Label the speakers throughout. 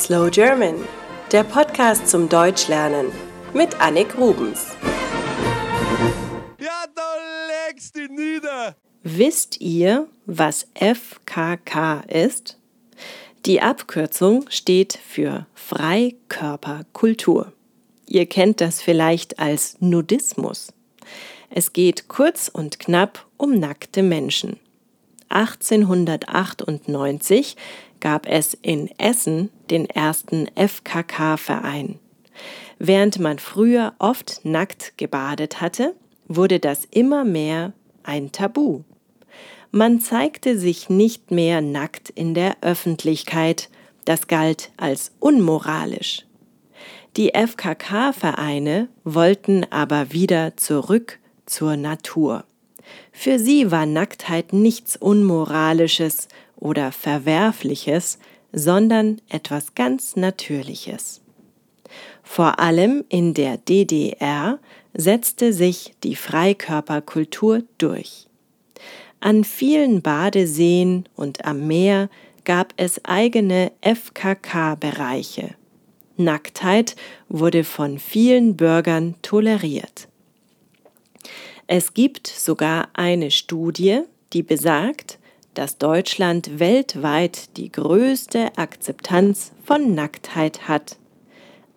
Speaker 1: Slow German, der Podcast zum Deutschlernen mit Annik Rubens.
Speaker 2: Ja, da legst du nieder.
Speaker 1: Wisst ihr, was FKK ist? Die Abkürzung steht für Freikörperkultur. Ihr kennt das vielleicht als Nudismus. Es geht kurz und knapp um nackte Menschen. 1898 gab es in Essen den ersten FKK-Verein. Während man früher oft nackt gebadet hatte, wurde das immer mehr ein Tabu. Man zeigte sich nicht mehr nackt in der Öffentlichkeit, das galt als unmoralisch. Die FKK-Vereine wollten aber wieder zurück zur Natur. Für sie war Nacktheit nichts Unmoralisches oder Verwerfliches, sondern etwas ganz Natürliches. Vor allem in der DDR setzte sich die Freikörperkultur durch. An vielen Badeseen und am Meer gab es eigene FKK-Bereiche. Nacktheit wurde von vielen Bürgern toleriert. Es gibt sogar eine Studie, die besagt, dass Deutschland weltweit die größte Akzeptanz von Nacktheit hat.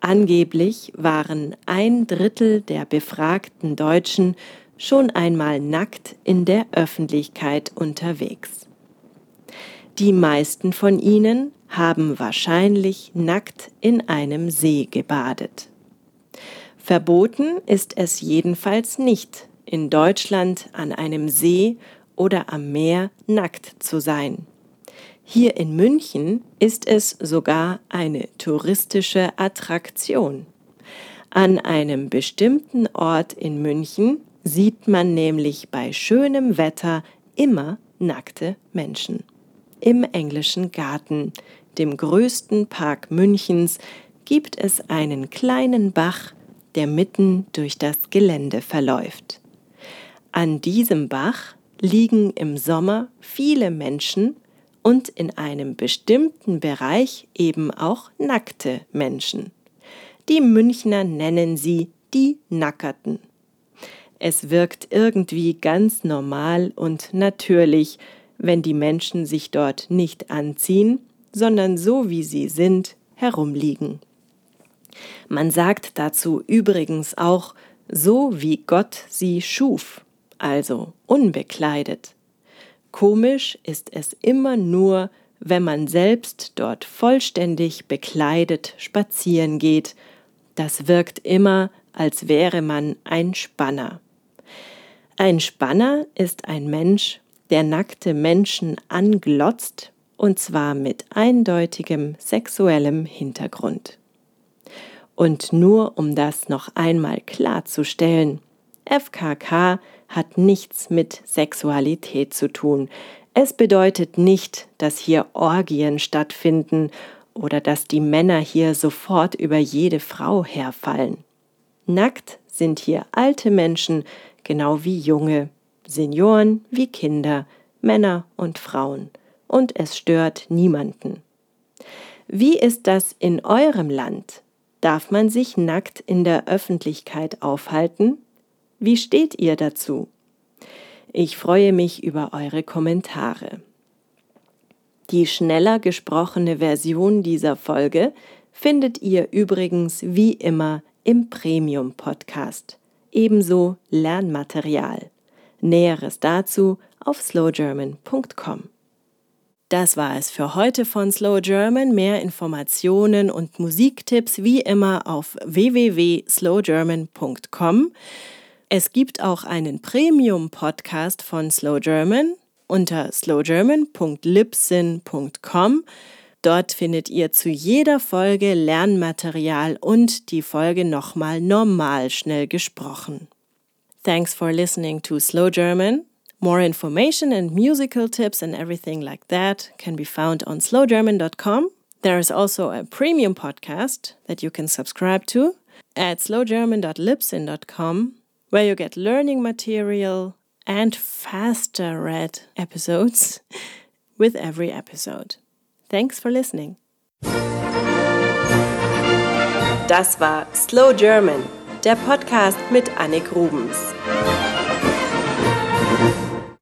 Speaker 1: Angeblich waren ein Drittel der befragten Deutschen schon einmal nackt in der Öffentlichkeit unterwegs. Die meisten von ihnen haben wahrscheinlich nackt in einem See gebadet. Verboten ist es jedenfalls nicht, in Deutschland an einem See oder am Meer nackt zu sein. Hier in München ist es sogar eine touristische Attraktion. An einem bestimmten Ort in München sieht man nämlich bei schönem Wetter immer nackte Menschen. Im englischen Garten, dem größten Park Münchens, gibt es einen kleinen Bach, der mitten durch das Gelände verläuft. An diesem Bach liegen im Sommer viele Menschen und in einem bestimmten Bereich eben auch nackte Menschen. Die Münchner nennen sie die Nackerten. Es wirkt irgendwie ganz normal und natürlich, wenn die Menschen sich dort nicht anziehen, sondern so wie sie sind herumliegen. Man sagt dazu übrigens auch so wie Gott sie schuf also unbekleidet. Komisch ist es immer nur, wenn man selbst dort vollständig bekleidet spazieren geht. Das wirkt immer, als wäre man ein Spanner. Ein Spanner ist ein Mensch, der nackte Menschen anglotzt, und zwar mit eindeutigem sexuellem Hintergrund. Und nur um das noch einmal klarzustellen, FKK hat nichts mit Sexualität zu tun. Es bedeutet nicht, dass hier Orgien stattfinden oder dass die Männer hier sofort über jede Frau herfallen. Nackt sind hier alte Menschen genau wie junge, Senioren wie Kinder, Männer und Frauen, und es stört niemanden. Wie ist das in eurem Land? Darf man sich nackt in der Öffentlichkeit aufhalten? Wie steht ihr dazu? Ich freue mich über eure Kommentare. Die schneller gesprochene Version dieser Folge findet ihr übrigens wie immer im Premium Podcast. Ebenso Lernmaterial. Näheres dazu auf slowgerman.com. Das war es für heute von Slow German. Mehr Informationen und Musiktipps wie immer auf www.slowgerman.com. Es gibt auch einen Premium-Podcast von Slow German unter slowgerman.libsyn.com. Dort findet ihr zu jeder Folge Lernmaterial und die Folge nochmal normal schnell gesprochen. Thanks for listening to Slow German. More information and musical tips and everything like that can be found on slowgerman.com. There is also a premium podcast that you can subscribe to at slowgerman.libsyn.com where you get learning material and faster read episodes with every episode. Thanks for listening. Das war Slow German, der Podcast mit Annik Rubens.